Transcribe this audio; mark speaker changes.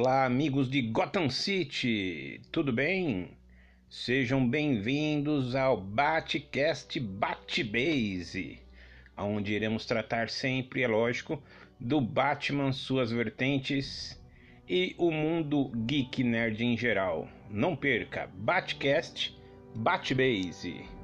Speaker 1: Olá, amigos de Gotham City, tudo bem? Sejam bem-vindos ao Batcast Batbase, onde iremos tratar sempre, é lógico, do Batman, suas vertentes e o mundo geek nerd em geral. Não perca, Batcast Batbase.